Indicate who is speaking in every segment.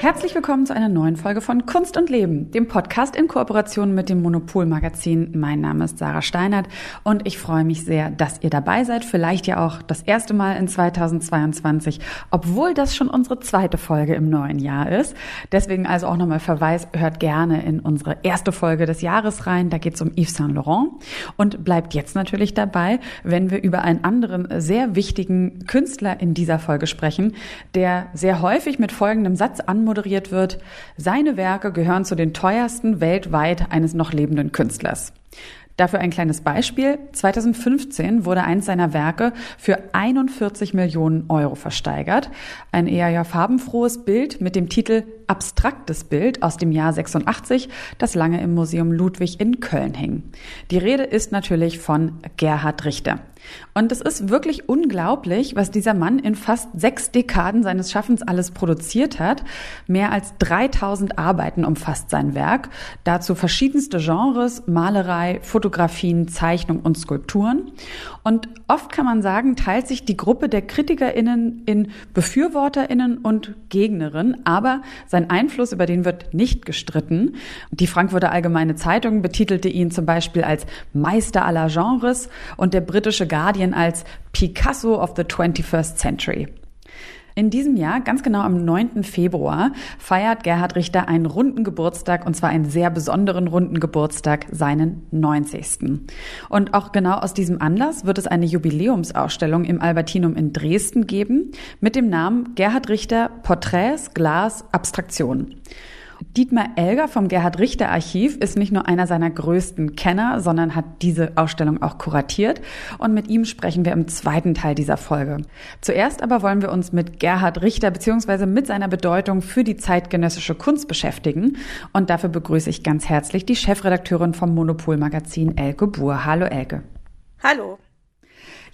Speaker 1: Herzlich willkommen zu einer neuen Folge von Kunst und Leben, dem Podcast in Kooperation mit dem Monopol-Magazin. Mein Name ist Sarah Steinert und ich freue mich sehr, dass ihr dabei seid. Vielleicht ja auch das erste Mal in 2022, obwohl das schon unsere zweite Folge im neuen Jahr ist. Deswegen also auch nochmal Verweis, hört gerne in unsere erste Folge des Jahres rein. Da geht es um Yves Saint Laurent und bleibt jetzt natürlich dabei, wenn wir über einen anderen sehr wichtigen Künstler in dieser Folge sprechen, der sehr häufig mit folgendem Satz anmoderiert anmoderiert wird, seine Werke gehören zu den teuersten weltweit eines noch lebenden Künstlers. Dafür ein kleines Beispiel. 2015 wurde eins seiner Werke für 41 Millionen Euro versteigert. Ein eher ja farbenfrohes Bild mit dem Titel Abstraktes Bild aus dem Jahr 86, das lange im Museum Ludwig in Köln hing. Die Rede ist natürlich von Gerhard Richter. Und es ist wirklich unglaublich, was dieser Mann in fast sechs Dekaden seines Schaffens alles produziert hat. Mehr als 3000 Arbeiten umfasst sein Werk. Dazu verschiedenste Genres, Malerei, Fotografien, Zeichnung und Skulpturen. Und oft kann man sagen, teilt sich die Gruppe der KritikerInnen in BefürworterInnen und Gegnerinnen. Aber sein Einfluss, über den wird nicht gestritten. Die Frankfurter Allgemeine Zeitung betitelte ihn zum Beispiel als Meister aller Genres und der britische Guardian als Picasso of the 21st Century. In diesem Jahr, ganz genau am 9. Februar, feiert Gerhard Richter einen runden Geburtstag, und zwar einen sehr besonderen runden Geburtstag, seinen 90. Und auch genau aus diesem Anlass wird es eine Jubiläumsausstellung im Albertinum in Dresden geben mit dem Namen Gerhard Richter Porträts, Glas, Abstraktion. Dietmar Elger vom Gerhard Richter Archiv ist nicht nur einer seiner größten Kenner, sondern hat diese Ausstellung auch kuratiert. Und mit ihm sprechen wir im zweiten Teil dieser Folge. Zuerst aber wollen wir uns mit Gerhard Richter bzw. mit seiner Bedeutung für die zeitgenössische Kunst beschäftigen. Und dafür begrüße ich ganz herzlich die Chefredakteurin vom Monopol Magazin Elke Buhr. Hallo Elke.
Speaker 2: Hallo.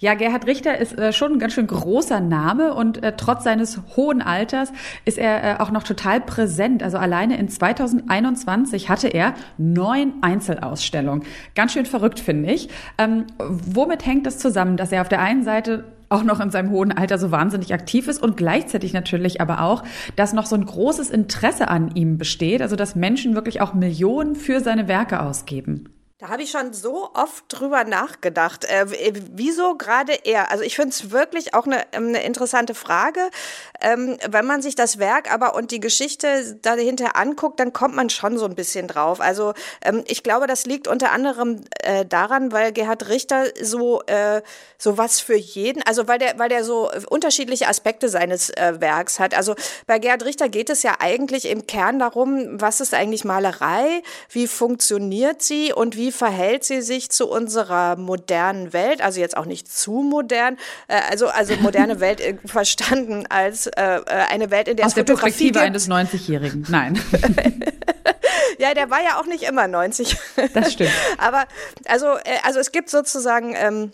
Speaker 1: Ja, Gerhard Richter ist äh, schon ein ganz schön großer Name und äh, trotz seines hohen Alters ist er äh, auch noch total präsent. Also alleine in 2021 hatte er neun Einzelausstellungen. Ganz schön verrückt, finde ich. Ähm, womit hängt das zusammen, dass er auf der einen Seite auch noch in seinem hohen Alter so wahnsinnig aktiv ist und gleichzeitig natürlich aber auch, dass noch so ein großes Interesse an ihm besteht, also dass Menschen wirklich auch Millionen für seine Werke ausgeben.
Speaker 2: Da habe ich schon so oft drüber nachgedacht. Äh, wieso gerade er? Also ich finde es wirklich auch eine, eine interessante Frage. Ähm, wenn man sich das Werk aber und die Geschichte dahinter anguckt, dann kommt man schon so ein bisschen drauf. Also ähm, ich glaube, das liegt unter anderem äh, daran, weil Gerhard Richter so äh, so was für jeden, also weil der weil der so unterschiedliche Aspekte seines äh, Werks hat. Also bei Gerhard Richter geht es ja eigentlich im Kern darum, was ist eigentlich Malerei, wie funktioniert sie und wie verhält sie sich zu unserer modernen Welt? Also jetzt auch nicht zu modern, äh, also, also moderne Welt äh, verstanden als äh, äh, eine Welt, in der
Speaker 1: Aus der Perspektive gibt. eines 90-Jährigen, nein.
Speaker 2: ja, der war ja auch nicht immer 90.
Speaker 1: Das stimmt.
Speaker 2: Aber also, äh, also es gibt sozusagen ähm,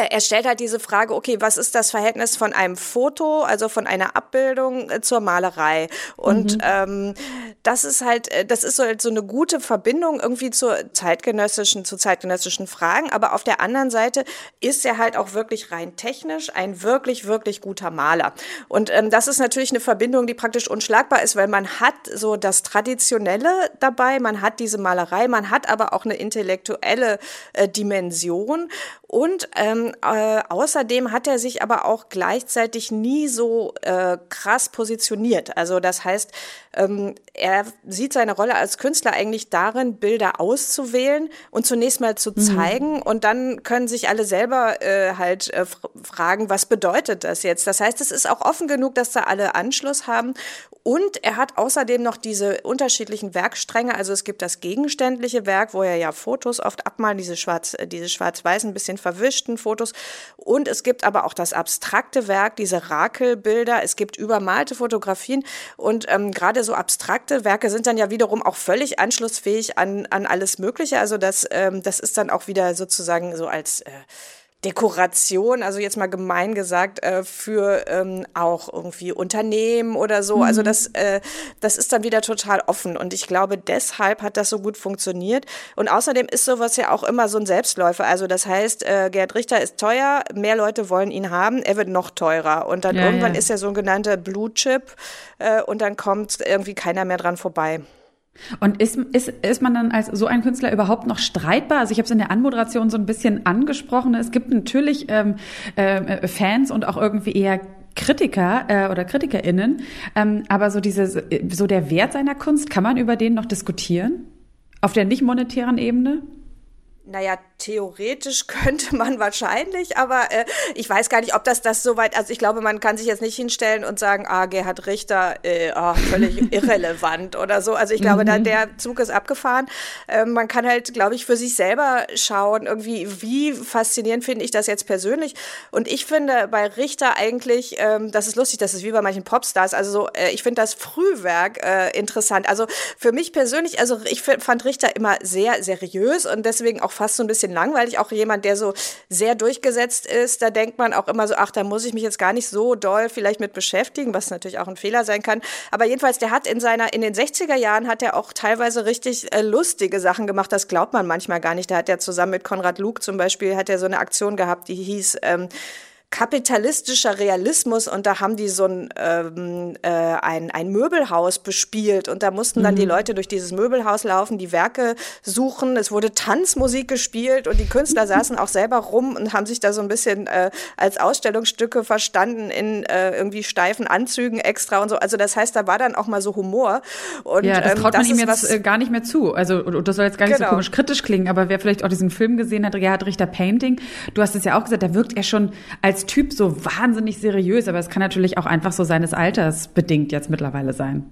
Speaker 2: er stellt halt diese Frage, okay, was ist das Verhältnis von einem Foto, also von einer Abbildung äh, zur Malerei? Und mhm. ähm, das ist halt, äh, das ist so, halt so eine gute Verbindung irgendwie zur zeitgenössischen, zu zeitgenössischen Fragen. Aber auf der anderen Seite ist er halt auch wirklich rein technisch ein wirklich, wirklich guter Maler. Und ähm, das ist natürlich eine Verbindung, die praktisch unschlagbar ist, weil man hat so das Traditionelle dabei, man hat diese Malerei, man hat aber auch eine intellektuelle äh, Dimension. Und ähm, äh, außerdem hat er sich aber auch gleichzeitig nie so äh, krass positioniert. Also das heißt, ähm, er sieht seine Rolle als Künstler eigentlich darin, Bilder auszuwählen und zunächst mal zu mhm. zeigen und dann können sich alle selber äh, halt äh, fragen, was bedeutet das jetzt? Das heißt, es ist auch offen genug, dass da alle Anschluss haben und er hat außerdem noch diese unterschiedlichen Werkstränge. Also es gibt das gegenständliche Werk, wo er ja Fotos oft abmalt, diese schwarz, äh, diese schwarz-weiß, ein bisschen verwischten Fotos. Und es gibt aber auch das abstrakte Werk, diese Rakelbilder. Es gibt übermalte Fotografien. Und ähm, gerade so abstrakte Werke sind dann ja wiederum auch völlig anschlussfähig an, an alles Mögliche. Also das, ähm, das ist dann auch wieder sozusagen so als äh, Dekoration, also jetzt mal gemein gesagt, äh, für ähm, auch irgendwie Unternehmen oder so. Also mhm. Also das, äh, das ist dann wieder total offen. Und ich glaube, deshalb hat das so gut funktioniert. Und außerdem ist sowas ja auch immer so ein Selbstläufer. Also das heißt, äh, Gerd Richter ist teuer, mehr Leute wollen ihn haben, er wird noch teurer. Und dann ja, irgendwann ja. ist er sogenannte Blue Chip äh, und dann kommt irgendwie keiner mehr dran vorbei.
Speaker 1: Und ist, ist, ist man dann als so ein Künstler überhaupt noch streitbar? Also ich habe es in der Anmoderation so ein bisschen angesprochen. Es gibt natürlich ähm, äh, Fans und auch irgendwie eher Kritiker äh, oder KritikerInnen, ähm, aber so diese, so der Wert seiner Kunst, kann man über den noch diskutieren? Auf der nicht monetären Ebene?
Speaker 2: Naja, theoretisch könnte man wahrscheinlich, aber äh, ich weiß gar nicht, ob das das so weit, also ich glaube, man kann sich jetzt nicht hinstellen und sagen, ah, Gerhard Richter, äh, oh, völlig irrelevant oder so. Also ich glaube, mhm. da, der Zug ist abgefahren. Äh, man kann halt, glaube ich, für sich selber schauen, irgendwie, wie faszinierend finde ich das jetzt persönlich. Und ich finde bei Richter eigentlich, ähm, das ist lustig, das ist wie bei manchen Popstars, also so, äh, ich finde das Frühwerk äh, interessant. Also für mich persönlich, also ich fand Richter immer sehr seriös und deswegen auch fast so ein bisschen langweilig. Auch jemand, der so sehr durchgesetzt ist, da denkt man auch immer so, ach, da muss ich mich jetzt gar nicht so doll vielleicht mit beschäftigen, was natürlich auch ein Fehler sein kann. Aber jedenfalls, der hat in seiner, in den 60er Jahren hat er auch teilweise richtig äh, lustige Sachen gemacht. Das glaubt man manchmal gar nicht. Da hat er zusammen mit Konrad Luke zum Beispiel, hat er so eine Aktion gehabt, die hieß, ähm, kapitalistischer Realismus und da haben die so ein, ähm, äh, ein, ein Möbelhaus bespielt und da mussten dann mhm. die Leute durch dieses Möbelhaus laufen, die Werke suchen. Es wurde Tanzmusik gespielt und die Künstler saßen auch selber rum und haben sich da so ein bisschen äh, als Ausstellungsstücke verstanden in äh, irgendwie steifen Anzügen extra und so. Also das heißt, da war dann auch mal so Humor. Und,
Speaker 1: ja, das ähm, traut ähm, das man ihm jetzt äh, gar nicht mehr zu. Also das soll jetzt gar nicht genau. so komisch kritisch klingen, aber wer vielleicht auch diesen Film gesehen hat, Gerhard Richter Painting, du hast es ja auch gesagt, da wirkt er schon als Typ so wahnsinnig seriös, aber es kann natürlich auch einfach so seines Alters bedingt jetzt mittlerweile sein.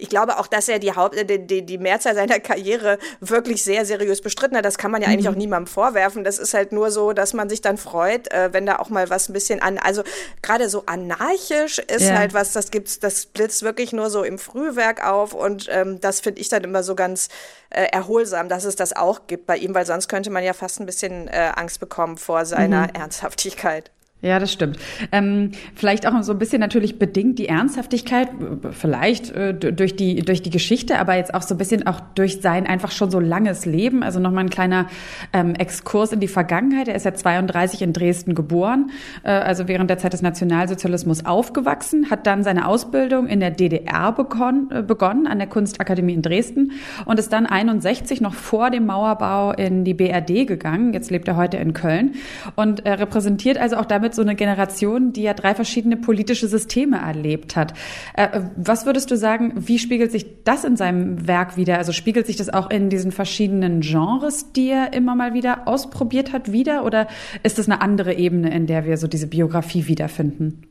Speaker 2: Ich glaube auch, dass er die, Haupt, die, die, die Mehrzahl seiner Karriere wirklich sehr seriös bestritten hat. Das kann man ja mhm. eigentlich auch niemandem vorwerfen. Das ist halt nur so, dass man sich dann freut, äh, wenn da auch mal was ein bisschen an, also gerade so anarchisch ist ja. halt was, das gibt's, das blitzt wirklich nur so im Frühwerk auf und ähm, das finde ich dann immer so ganz äh, erholsam, dass es das auch gibt bei ihm, weil sonst könnte man ja fast ein bisschen äh, Angst bekommen vor seiner mhm. Ernsthaftigkeit.
Speaker 1: Ja, das stimmt. Ähm, vielleicht auch so ein bisschen natürlich bedingt die Ernsthaftigkeit, vielleicht äh, durch die durch die Geschichte, aber jetzt auch so ein bisschen auch durch sein einfach schon so langes Leben. Also nochmal ein kleiner ähm, Exkurs in die Vergangenheit. Er ist ja 32 in Dresden geboren, äh, also während der Zeit des Nationalsozialismus aufgewachsen, hat dann seine Ausbildung in der DDR begonnen, äh, begonnen an der Kunstakademie in Dresden und ist dann 61 noch vor dem Mauerbau in die BRD gegangen. Jetzt lebt er heute in Köln und er repräsentiert also auch damit damit so eine Generation, die ja drei verschiedene politische Systeme erlebt hat. Äh, was würdest du sagen, wie spiegelt sich das in seinem Werk wieder? Also spiegelt sich das auch in diesen verschiedenen Genres, die er immer mal wieder ausprobiert hat, wieder? Oder ist das eine andere Ebene, in der wir so diese Biografie wiederfinden?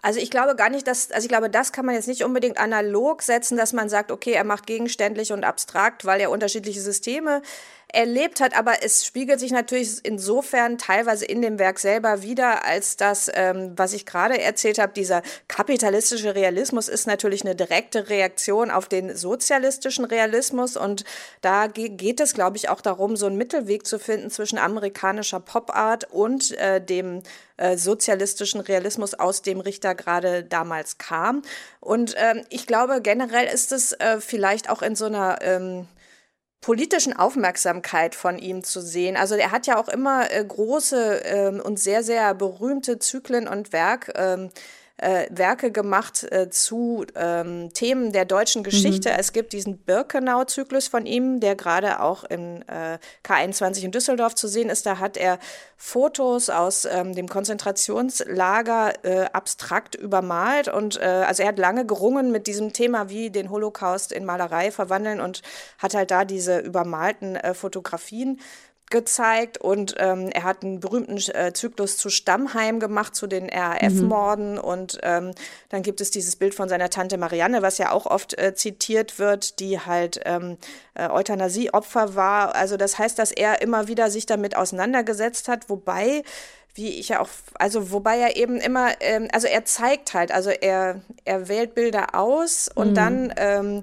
Speaker 2: Also ich glaube gar nicht, dass, also ich glaube, das kann man jetzt nicht unbedingt analog setzen, dass man sagt, okay, er macht gegenständlich und abstrakt, weil er unterschiedliche Systeme erlebt hat, aber es spiegelt sich natürlich insofern teilweise in dem Werk selber wieder, als das, ähm, was ich gerade erzählt habe, dieser kapitalistische Realismus ist natürlich eine direkte Reaktion auf den sozialistischen Realismus und da geht es, glaube ich, auch darum, so einen Mittelweg zu finden zwischen amerikanischer Popart und äh, dem äh, sozialistischen Realismus, aus dem Richter gerade damals kam. Und ähm, ich glaube, generell ist es äh, vielleicht auch in so einer ähm, politischen Aufmerksamkeit von ihm zu sehen. Also er hat ja auch immer äh, große ähm, und sehr, sehr berühmte Zyklen und Werk, ähm, äh, Werke gemacht äh, zu ähm, Themen der deutschen Geschichte. Mhm. Es gibt diesen Birkenau-Zyklus von ihm, der gerade auch im äh, K21 in Düsseldorf zu sehen ist. Da hat er Fotos aus ähm, dem Konzentrationslager äh, abstrakt übermalt. Und äh, also er hat lange gerungen mit diesem Thema, wie den Holocaust in Malerei verwandeln und hat halt da diese übermalten äh, Fotografien gezeigt und ähm, er hat einen berühmten äh, Zyklus zu Stammheim gemacht, zu den RAF-Morden mhm. und ähm, dann gibt es dieses Bild von seiner Tante Marianne, was ja auch oft äh, zitiert wird, die halt ähm, äh, Euthanasie-Opfer war. Also das heißt, dass er immer wieder sich damit auseinandergesetzt hat, wobei wie ich ja auch, also wobei er eben immer, ähm, also er zeigt halt, also er, er wählt Bilder aus und mhm. dann ähm,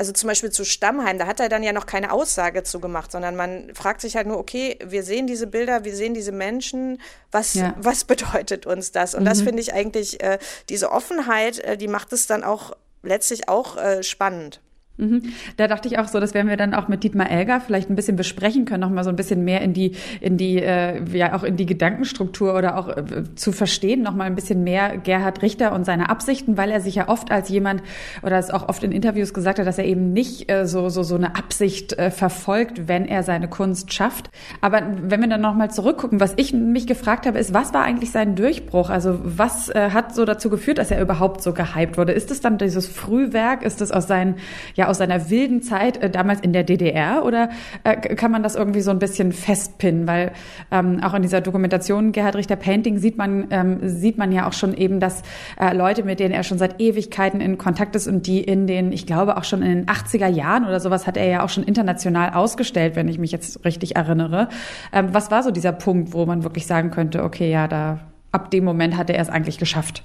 Speaker 2: also zum Beispiel zu Stammheim, da hat er dann ja noch keine Aussage zu gemacht, sondern man fragt sich halt nur, okay, wir sehen diese Bilder, wir sehen diese Menschen, was, ja. was bedeutet uns das? Und mhm. das finde ich eigentlich, äh, diese Offenheit, äh, die macht es dann auch letztlich auch äh, spannend.
Speaker 1: Mhm. Da dachte ich auch so, das werden wir dann auch mit Dietmar Elger vielleicht ein bisschen besprechen können, noch mal so ein bisschen mehr in die, in die, äh, ja auch in die Gedankenstruktur oder auch äh, zu verstehen, noch mal ein bisschen mehr Gerhard Richter und seine Absichten, weil er sich ja oft als jemand oder es auch oft in Interviews gesagt hat, dass er eben nicht äh, so so so eine Absicht äh, verfolgt, wenn er seine Kunst schafft. Aber wenn wir dann noch mal zurückgucken, was ich mich gefragt habe, ist, was war eigentlich sein Durchbruch? Also was äh, hat so dazu geführt, dass er überhaupt so gehypt wurde? Ist es dann dieses Frühwerk? Ist es aus seinen ja aus seiner wilden Zeit äh, damals in der DDR oder äh, kann man das irgendwie so ein bisschen festpinnen? Weil ähm, auch in dieser Dokumentation Gerhard Richter Painting sieht man, ähm, sieht man ja auch schon eben, dass äh, Leute, mit denen er schon seit Ewigkeiten in Kontakt ist und die in den, ich glaube auch schon in den 80er Jahren oder sowas hat er ja auch schon international ausgestellt, wenn ich mich jetzt richtig erinnere. Ähm, was war so dieser Punkt, wo man wirklich sagen könnte, okay, ja, da ab dem Moment hat er es eigentlich geschafft?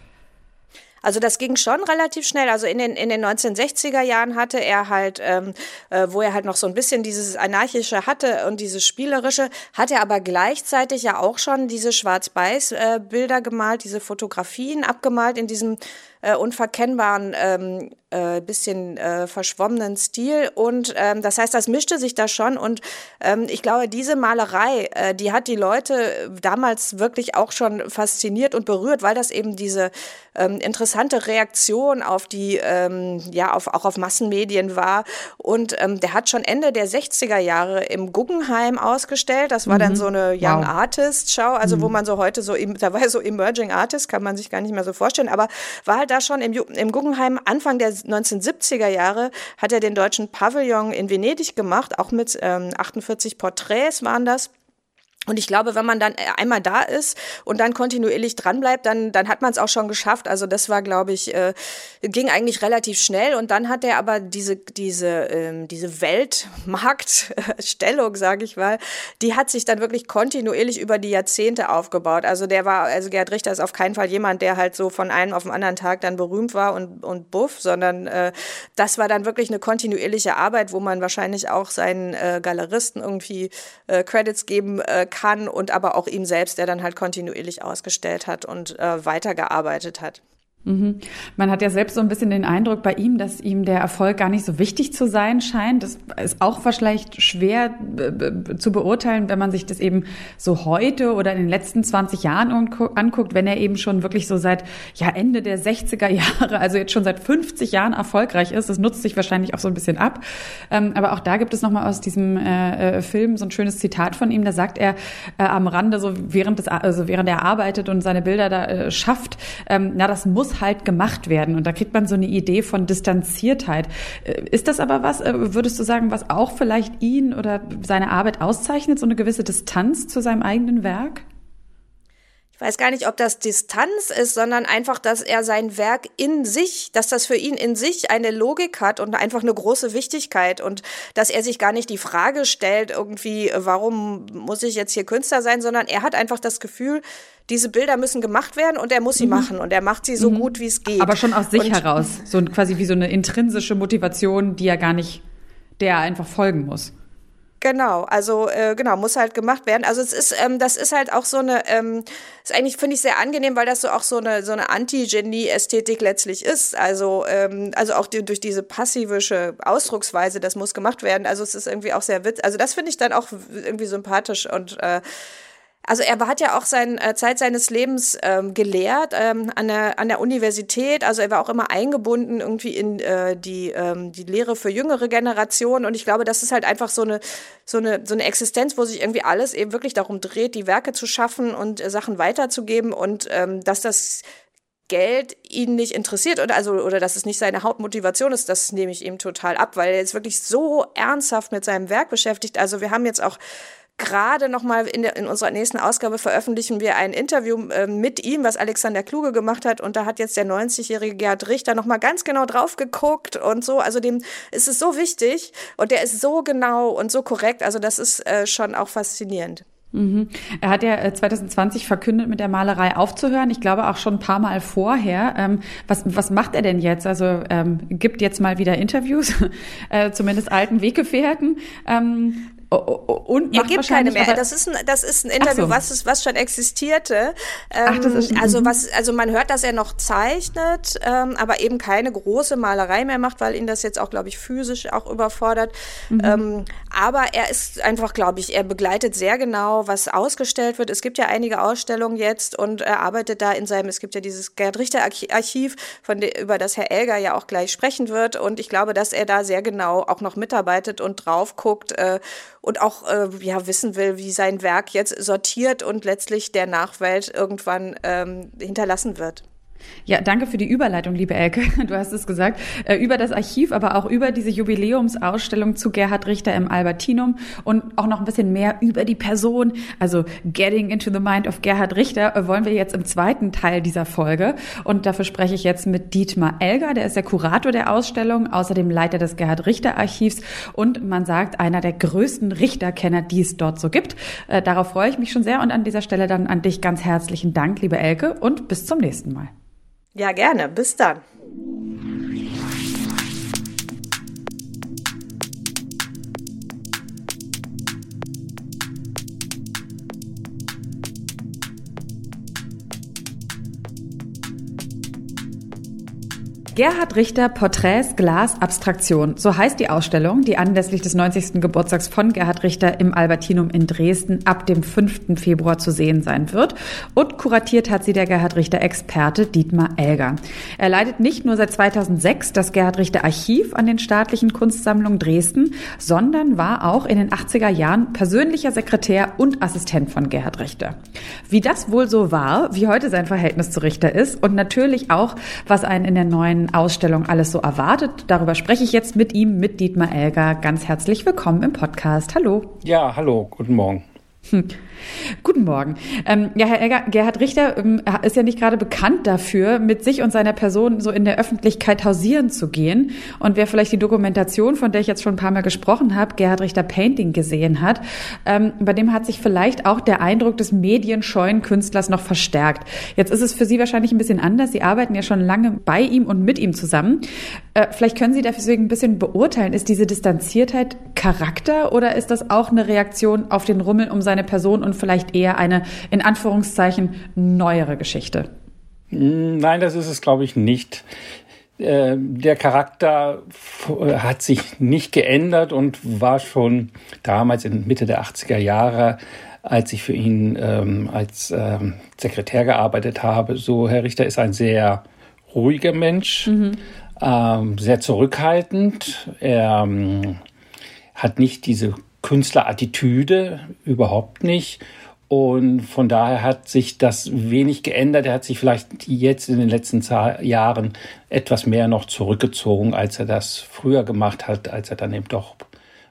Speaker 2: Also das ging schon relativ schnell. Also in den, in den 1960er Jahren hatte er halt, ähm, äh, wo er halt noch so ein bisschen dieses Anarchische hatte und dieses Spielerische, hat er aber gleichzeitig ja auch schon diese Schwarz-Weiß-Bilder äh, gemalt, diese Fotografien abgemalt in diesem äh, unverkennbaren, ähm, äh, bisschen äh, verschwommenen Stil. Und ähm, das heißt, das mischte sich da schon. Und ähm, ich glaube, diese Malerei, äh, die hat die Leute damals wirklich auch schon fasziniert und berührt, weil das eben diese ähm, interessante Reaktion auf die, ähm, ja, auf, auch auf Massenmedien war. Und ähm, der hat schon Ende der 60er Jahre im Guggenheim ausgestellt. Das war mhm. dann so eine Young wow. Artist Show, also mhm. wo man so heute so, da war so Emerging Artist, kann man sich gar nicht mehr so vorstellen, aber war halt da schon im, im Guggenheim Anfang der 1970er Jahre hat er den deutschen Pavillon in Venedig gemacht, auch mit ähm, 48 Porträts waren das. Und ich glaube, wenn man dann einmal da ist und dann kontinuierlich dranbleibt, dann, dann hat man es auch schon geschafft. Also das war, glaube ich, äh, ging eigentlich relativ schnell. Und dann hat er aber diese, diese, ähm, diese Weltmarktstellung, sage ich mal, die hat sich dann wirklich kontinuierlich über die Jahrzehnte aufgebaut. Also der war, also Gerhard Richter ist auf keinen Fall jemand, der halt so von einem auf den anderen Tag dann berühmt war und, und buff, sondern äh, das war dann wirklich eine kontinuierliche Arbeit, wo man wahrscheinlich auch seinen äh, Galeristen irgendwie äh, Credits geben äh, kann und aber auch ihm selbst, der dann halt kontinuierlich ausgestellt hat und äh, weitergearbeitet hat.
Speaker 1: Mhm. Man hat ja selbst so ein bisschen den Eindruck bei ihm, dass ihm der Erfolg gar nicht so wichtig zu sein scheint. Das ist auch vielleicht schwer äh, zu beurteilen, wenn man sich das eben so heute oder in den letzten 20 Jahren anguckt, wenn er eben schon wirklich so seit ja, Ende der 60er Jahre, also jetzt schon seit 50 Jahren erfolgreich ist. Das nutzt sich wahrscheinlich auch so ein bisschen ab. Ähm, aber auch da gibt es nochmal aus diesem äh, äh, Film so ein schönes Zitat von ihm. Da sagt er am Rande, so während, des, also während er arbeitet und seine Bilder da schafft, ähm, na, das muss halt gemacht werden. Und da kriegt man so eine Idee von Distanziertheit. Äh, ist das aber was, äh, würdest du sagen, was auch vielleicht ihn oder seine Arbeit auszeichnet, so eine gewisse Distanz zu seinem eigenen Werk?
Speaker 2: Ich weiß gar nicht, ob das Distanz ist, sondern einfach, dass er sein Werk in sich, dass das für ihn in sich eine Logik hat und einfach eine große Wichtigkeit und dass er sich gar nicht die Frage stellt, irgendwie, warum muss ich jetzt hier Künstler sein, sondern er hat einfach das Gefühl, diese Bilder müssen gemacht werden und er muss sie mhm. machen und er macht sie so mhm. gut, wie es geht.
Speaker 1: Aber schon aus sich und, heraus, so quasi wie so eine intrinsische Motivation, die er gar nicht, der er einfach folgen muss.
Speaker 2: Genau, also äh, genau, muss halt gemacht werden. Also es ist, ähm, das ist halt auch so eine, ähm, ist eigentlich, finde ich, sehr angenehm, weil das so auch so eine, so eine Anti-Genie-Ästhetik letztlich ist. Also, ähm, also auch die, durch diese passivische Ausdrucksweise, das muss gemacht werden. Also es ist irgendwie auch sehr witz. Also das finde ich dann auch irgendwie sympathisch und äh, also er hat ja auch seine äh, Zeit seines Lebens ähm, gelehrt ähm, an, der, an der Universität. Also er war auch immer eingebunden irgendwie in äh, die, ähm, die Lehre für jüngere Generationen. Und ich glaube, das ist halt einfach so eine, so, eine, so eine Existenz, wo sich irgendwie alles eben wirklich darum dreht, die Werke zu schaffen und äh, Sachen weiterzugeben und ähm, dass das Geld ihn nicht interessiert oder also oder dass es nicht seine Hauptmotivation ist, das nehme ich ihm total ab, weil er ist wirklich so ernsthaft mit seinem Werk beschäftigt. Also wir haben jetzt auch gerade nochmal in, in unserer nächsten Ausgabe veröffentlichen wir ein Interview äh, mit ihm, was Alexander Kluge gemacht hat. Und da hat jetzt der 90-jährige Gerhard Richter nochmal ganz genau drauf geguckt und so. Also dem ist es so wichtig und der ist so genau und so korrekt. Also das ist äh, schon auch faszinierend.
Speaker 1: Mhm. Er hat ja 2020 äh, verkündet, mit der Malerei aufzuhören. Ich glaube auch schon ein paar Mal vorher. Ähm, was, was macht er denn jetzt? Also ähm, gibt jetzt mal wieder Interviews, äh, zumindest alten Weggefährten. Ähm,
Speaker 2: und macht gibt keine mehr. Das ist ein, das ist ein Interview, so. was, was schon existierte. Ähm, Ach, das ist, ähm, also mhm. was, also man hört, dass er noch zeichnet, ähm, aber eben keine große Malerei mehr macht, weil ihn das jetzt auch, glaube ich, physisch auch überfordert. Mhm. Ähm, aber er ist einfach, glaube ich, er begleitet sehr genau, was ausgestellt wird. Es gibt ja einige Ausstellungen jetzt und er arbeitet da in seinem, es gibt ja dieses Gerd Richter Archiv, von de, über das Herr Elger ja auch gleich sprechen wird. Und ich glaube, dass er da sehr genau auch noch mitarbeitet und drauf guckt. Äh, und auch äh, ja, wissen will, wie sein Werk jetzt sortiert und letztlich der Nachwelt irgendwann ähm, hinterlassen wird.
Speaker 1: Ja, danke für die Überleitung, liebe Elke. Du hast es gesagt. Äh, über das Archiv, aber auch über diese Jubiläumsausstellung zu Gerhard Richter im Albertinum und auch noch ein bisschen mehr über die Person, also Getting into the Mind of Gerhard Richter, äh, wollen wir jetzt im zweiten Teil dieser Folge. Und dafür spreche ich jetzt mit Dietmar Elger, der ist der Kurator der Ausstellung, außerdem Leiter des Gerhard Richter Archivs und man sagt, einer der größten Richterkenner, die es dort so gibt. Äh, darauf freue ich mich schon sehr und an dieser Stelle dann an dich ganz herzlichen Dank, liebe Elke, und bis zum nächsten Mal.
Speaker 2: Ja, gerne. Bis dann.
Speaker 1: Gerhard Richter Porträts Glas Abstraktion. So heißt die Ausstellung, die anlässlich des 90. Geburtstags von Gerhard Richter im Albertinum in Dresden ab dem 5. Februar zu sehen sein wird. Und kuratiert hat sie der Gerhard Richter Experte Dietmar Elger. Er leitet nicht nur seit 2006 das Gerhard Richter Archiv an den staatlichen Kunstsammlungen Dresden, sondern war auch in den 80er Jahren persönlicher Sekretär und Assistent von Gerhard Richter. Wie das wohl so war, wie heute sein Verhältnis zu Richter ist und natürlich auch, was einen in der neuen Ausstellung alles so erwartet. Darüber spreche ich jetzt mit ihm, mit Dietmar Elger. Ganz herzlich willkommen im Podcast. Hallo.
Speaker 3: Ja, hallo, guten Morgen.
Speaker 1: Hm. Guten Morgen. Ähm, ja, Herr Gerhard Richter ähm, ist ja nicht gerade bekannt dafür, mit sich und seiner Person so in der Öffentlichkeit hausieren zu gehen. Und wer vielleicht die Dokumentation, von der ich jetzt schon ein paar Mal gesprochen habe, Gerhard Richter Painting gesehen hat, ähm, bei dem hat sich vielleicht auch der Eindruck des medienscheuen Künstlers noch verstärkt. Jetzt ist es für Sie wahrscheinlich ein bisschen anders. Sie arbeiten ja schon lange bei ihm und mit ihm zusammen. Äh, vielleicht können Sie deswegen ein bisschen beurteilen, ist diese Distanziertheit Charakter oder ist das auch eine Reaktion auf den Rummel um seine Person und vielleicht eher eine in Anführungszeichen neuere Geschichte?
Speaker 3: Nein, das ist es, glaube ich, nicht. Äh, der Charakter hat sich nicht geändert und war schon damals in Mitte der 80er Jahre, als ich für ihn ähm, als ähm, Sekretär gearbeitet habe, so Herr Richter ist ein sehr ruhiger Mensch, mhm. ähm, sehr zurückhaltend. Er ähm, hat nicht diese Künstlerattitüde, überhaupt nicht. Und von daher hat sich das wenig geändert. Er hat sich vielleicht jetzt in den letzten Jahren etwas mehr noch zurückgezogen, als er das früher gemacht hat, als er dann eben doch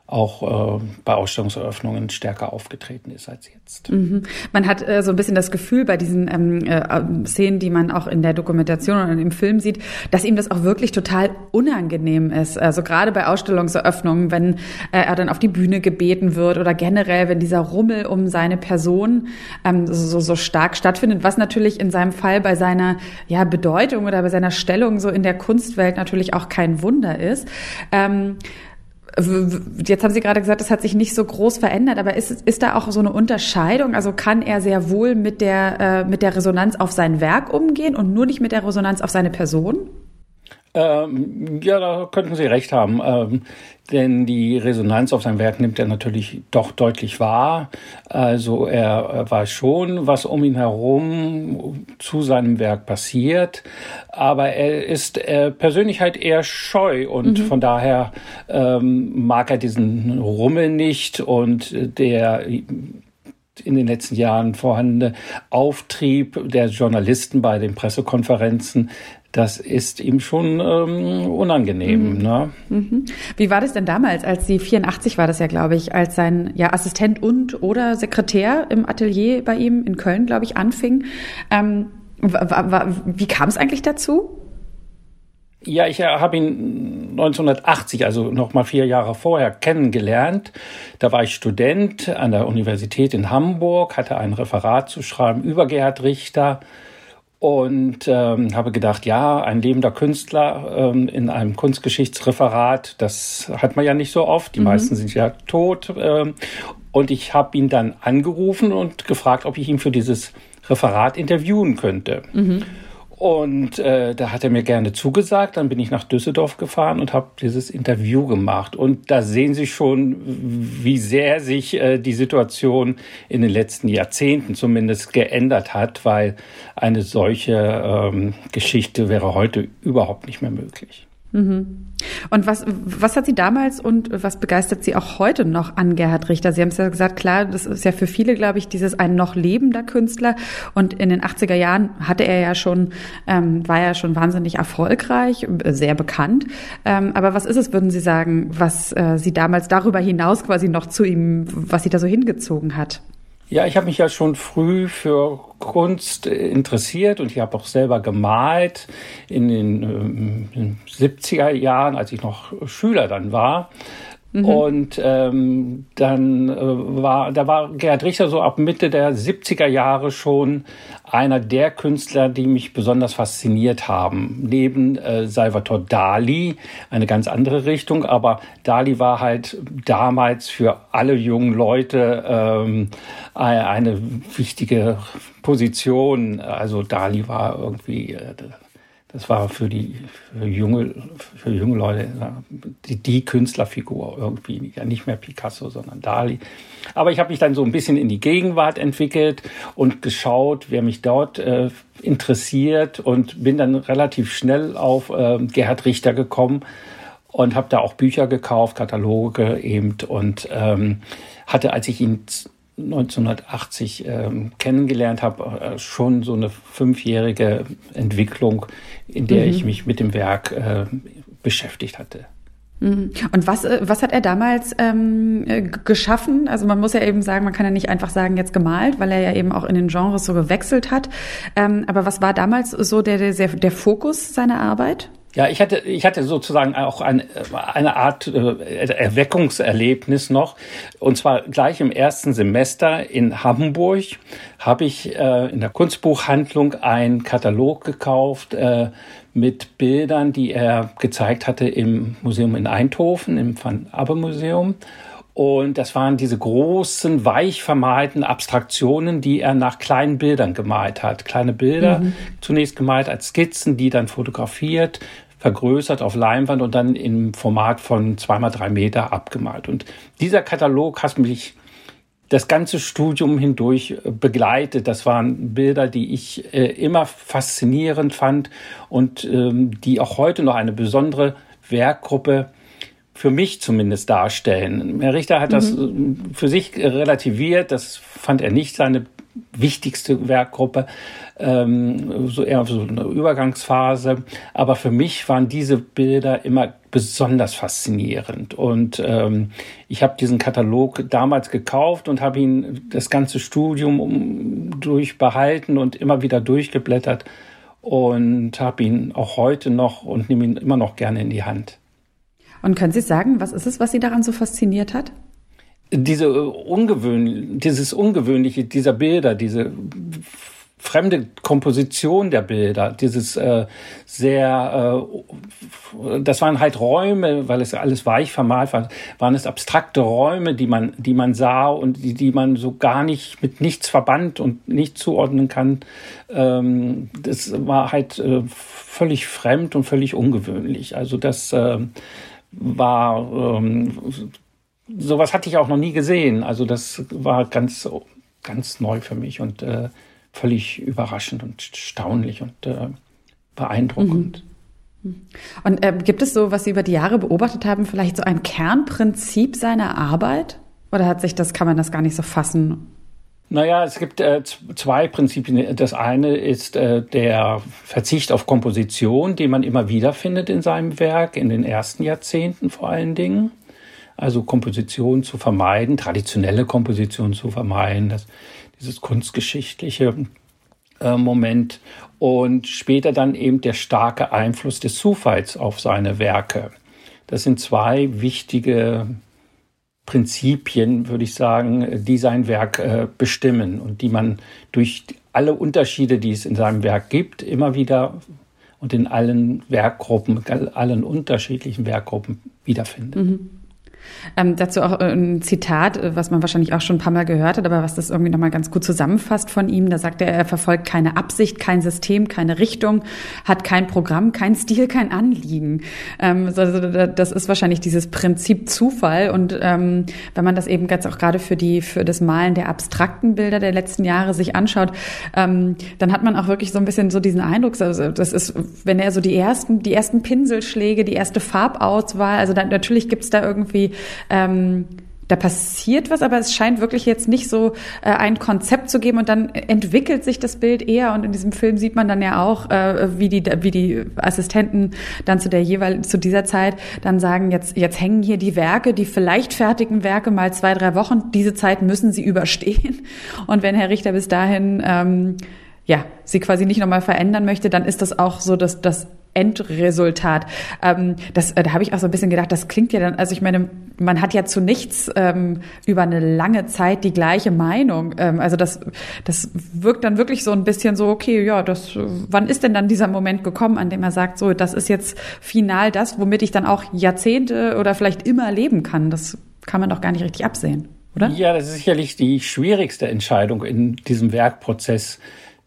Speaker 3: auch äh, bei Ausstellungseröffnungen stärker aufgetreten ist als jetzt.
Speaker 1: Mhm. Man hat äh, so ein bisschen das Gefühl bei diesen ähm, äh, Szenen, die man auch in der Dokumentation und im Film sieht, dass ihm das auch wirklich total unangenehm ist. Also gerade bei Ausstellungseröffnungen, wenn äh, er dann auf die Bühne gebeten wird oder generell, wenn dieser Rummel um seine Person ähm, so, so stark stattfindet, was natürlich in seinem Fall bei seiner ja, Bedeutung oder bei seiner Stellung so in der Kunstwelt natürlich auch kein Wunder ist. Ähm, Jetzt haben Sie gerade gesagt, das hat sich nicht so groß verändert, aber ist, ist da auch so eine Unterscheidung? Also kann er sehr wohl mit der, äh, mit der Resonanz auf sein Werk umgehen und nur nicht mit der Resonanz auf seine Person?
Speaker 3: Ähm, ja, da könnten Sie recht haben. Ähm, denn die Resonanz auf sein Werk nimmt er natürlich doch deutlich wahr. Also er, er weiß schon, was um ihn herum zu seinem Werk passiert, aber er ist äh, Persönlichkeit halt eher scheu und mhm. von daher ähm, mag er diesen Rummel nicht und der in den letzten Jahren vorhandene Auftrieb der Journalisten bei den Pressekonferenzen, das ist ihm schon ähm, unangenehm. Mhm. Ne?
Speaker 1: Mhm. Wie war das denn damals, als Sie 84 war das ja, glaube ich, als sein ja, Assistent und oder Sekretär im Atelier bei ihm in Köln, glaube ich, anfing? Ähm, wie kam es eigentlich dazu?
Speaker 3: Ja, ich äh, habe ihn 1980, also noch mal vier Jahre vorher, kennengelernt. Da war ich Student an der Universität in Hamburg, hatte ein Referat zu schreiben über Gerhard Richter und ähm, habe gedacht, ja, ein lebender Künstler ähm, in einem Kunstgeschichtsreferat, das hat man ja nicht so oft. Die mhm. meisten sind ja tot. Ähm, und ich habe ihn dann angerufen und gefragt, ob ich ihn für dieses Referat interviewen könnte. Mhm. Und äh, da hat er mir gerne zugesagt. Dann bin ich nach Düsseldorf gefahren und habe dieses Interview gemacht. Und da sehen Sie schon, wie sehr sich äh, die Situation in den letzten Jahrzehnten zumindest geändert hat, weil eine solche ähm, Geschichte wäre heute überhaupt nicht mehr möglich.
Speaker 1: Mhm. Und was, was hat Sie damals und was begeistert Sie auch heute noch an Gerhard Richter? Sie haben es ja gesagt, klar, das ist ja für viele, glaube ich, dieses ein noch lebender Künstler. Und in den 80er Jahren hatte er ja schon, ähm, war ja schon wahnsinnig erfolgreich, sehr bekannt. Ähm, aber was ist es, würden Sie sagen, was äh, Sie damals darüber hinaus quasi noch zu ihm, was Sie da so hingezogen hat?
Speaker 3: Ja, ich habe mich ja schon früh für Kunst interessiert und ich habe auch selber gemalt in den äh, 70er Jahren, als ich noch Schüler dann war. Mhm. Und ähm, dann äh, war, da war Gerhard Richter so ab Mitte der 70er Jahre schon einer der Künstler, die mich besonders fasziniert haben. Neben äh, Salvatore Dali, eine ganz andere Richtung, aber Dali war halt damals für alle jungen Leute ähm, eine wichtige Position. Also Dali war irgendwie äh, das war für die für junge, für junge Leute die, die Künstlerfigur irgendwie. Ja, nicht mehr Picasso, sondern Dali. Aber ich habe mich dann so ein bisschen in die Gegenwart entwickelt und geschaut, wer mich dort äh, interessiert und bin dann relativ schnell auf äh, Gerhard Richter gekommen und habe da auch Bücher gekauft, Kataloge eben und ähm, hatte, als ich ihn 1980 ähm, kennengelernt habe, äh, schon so eine fünfjährige Entwicklung, in der mhm. ich mich mit dem Werk äh, beschäftigt hatte.
Speaker 1: Mhm. Und was, äh, was hat er damals ähm, äh, geschaffen? Also man muss ja eben sagen, man kann ja nicht einfach sagen, jetzt gemalt, weil er ja eben auch in den Genres so gewechselt hat. Ähm, aber was war damals so der, der, der Fokus seiner Arbeit?
Speaker 3: Ja, ich hatte, ich hatte sozusagen auch ein, eine Art äh, Erweckungserlebnis noch. Und zwar gleich im ersten Semester in Hamburg habe ich äh, in der Kunstbuchhandlung einen Katalog gekauft äh, mit Bildern, die er gezeigt hatte im Museum in Eindhoven, im Van Abbe Museum. Und das waren diese großen, weich vermalten Abstraktionen, die er nach kleinen Bildern gemalt hat. Kleine Bilder, mhm. zunächst gemalt als Skizzen, die dann fotografiert, vergrößert auf Leinwand und dann im Format von zweimal drei Meter abgemalt. Und dieser Katalog hat mich das ganze Studium hindurch äh, begleitet. Das waren Bilder, die ich äh, immer faszinierend fand und ähm, die auch heute noch eine besondere Werkgruppe für mich zumindest darstellen. Herr Richter hat mhm. das äh, für sich relativiert. Das fand er nicht seine wichtigste Werkgruppe, ähm, so eher so eine Übergangsphase. Aber für mich waren diese Bilder immer besonders faszinierend. Und ähm, ich habe diesen Katalog damals gekauft und habe ihn das ganze Studium durchbehalten und immer wieder durchgeblättert und habe ihn auch heute noch und nehme ihn immer noch gerne in die Hand.
Speaker 1: Und können Sie sagen, was ist es, was Sie daran so fasziniert hat?
Speaker 3: diese äh, ungewöhnliche, dieses ungewöhnliche dieser Bilder, diese fremde Komposition der Bilder, dieses äh, sehr, äh, das waren halt Räume, weil es alles weich vermalt war, waren es abstrakte Räume, die man, die man sah und die, die man so gar nicht mit nichts verband und nicht zuordnen kann. Ähm, das war halt äh, völlig fremd und völlig ungewöhnlich. Also das äh, war ähm, sowas hatte ich auch noch nie gesehen. Also das war ganz, ganz neu für mich und äh, völlig überraschend und staunlich und äh, beeindruckend.
Speaker 1: Mhm. Und äh, gibt es so, was Sie über die Jahre beobachtet haben, vielleicht so ein Kernprinzip seiner Arbeit? Oder hat sich das, kann man das gar nicht so fassen?
Speaker 3: Naja, es gibt äh, zwei Prinzipien. Das eine ist äh, der Verzicht auf Komposition, den man immer wieder findet in seinem Werk, in den ersten Jahrzehnten vor allen Dingen also Komposition zu vermeiden, traditionelle Komposition zu vermeiden, das, dieses kunstgeschichtliche. äh, Moment und später dann eben der starke Einfluss des Zufalls auf seine Werke. Das sind zwei wichtige Prinzipien, würde ich sagen, die sein Werk äh, bestimmen und die man durch alle Unterschiede, die es in seinem Werk gibt, immer wieder und in allen Werkgruppen, allen unterschiedlichen Werkgruppen wiederfindet. Mhm.
Speaker 1: Ähm, dazu auch äh, ein Zitat, äh, was man wahrscheinlich auch schon ein paar Mal gehört hat, aber was das irgendwie nochmal ganz gut zusammenfasst von ihm. Da sagt er, er verfolgt keine Absicht, kein System, keine Richtung, hat kein Programm, kein Stil, kein Anliegen. Ähm, also das ist wahrscheinlich dieses Prinzip Zufall. Und ähm, wenn man das eben ganz auch gerade für die für das Malen der abstrakten Bilder der letzten Jahre sich anschaut, ähm, dann hat man auch wirklich so ein bisschen so diesen Eindruck, also das ist, wenn er so die ersten die ersten Pinselschläge, die erste Farbauswahl, also dann, natürlich gibt's da irgendwie ähm, da passiert was, aber es scheint wirklich jetzt nicht so äh, ein Konzept zu geben. Und dann entwickelt sich das Bild eher. Und in diesem Film sieht man dann ja auch, äh, wie die wie die Assistenten dann zu der jeweil zu dieser Zeit dann sagen jetzt jetzt hängen hier die Werke, die vielleicht fertigen Werke mal zwei drei Wochen, diese Zeit müssen sie überstehen. Und wenn Herr Richter bis dahin ähm, ja sie quasi nicht nochmal verändern möchte, dann ist das auch so, dass das Endresultat. Ähm, das, äh, da habe ich auch so ein bisschen gedacht, das klingt ja dann, also ich meine, man hat ja zu nichts ähm, über eine lange Zeit die gleiche Meinung. Ähm, also das, das wirkt dann wirklich so ein bisschen so, okay, ja, das, wann ist denn dann dieser Moment gekommen, an dem er sagt, so, das ist jetzt final das, womit ich dann auch Jahrzehnte oder vielleicht immer leben kann. Das kann man doch gar nicht richtig absehen, oder?
Speaker 3: Ja, das ist sicherlich die schwierigste Entscheidung in diesem Werkprozess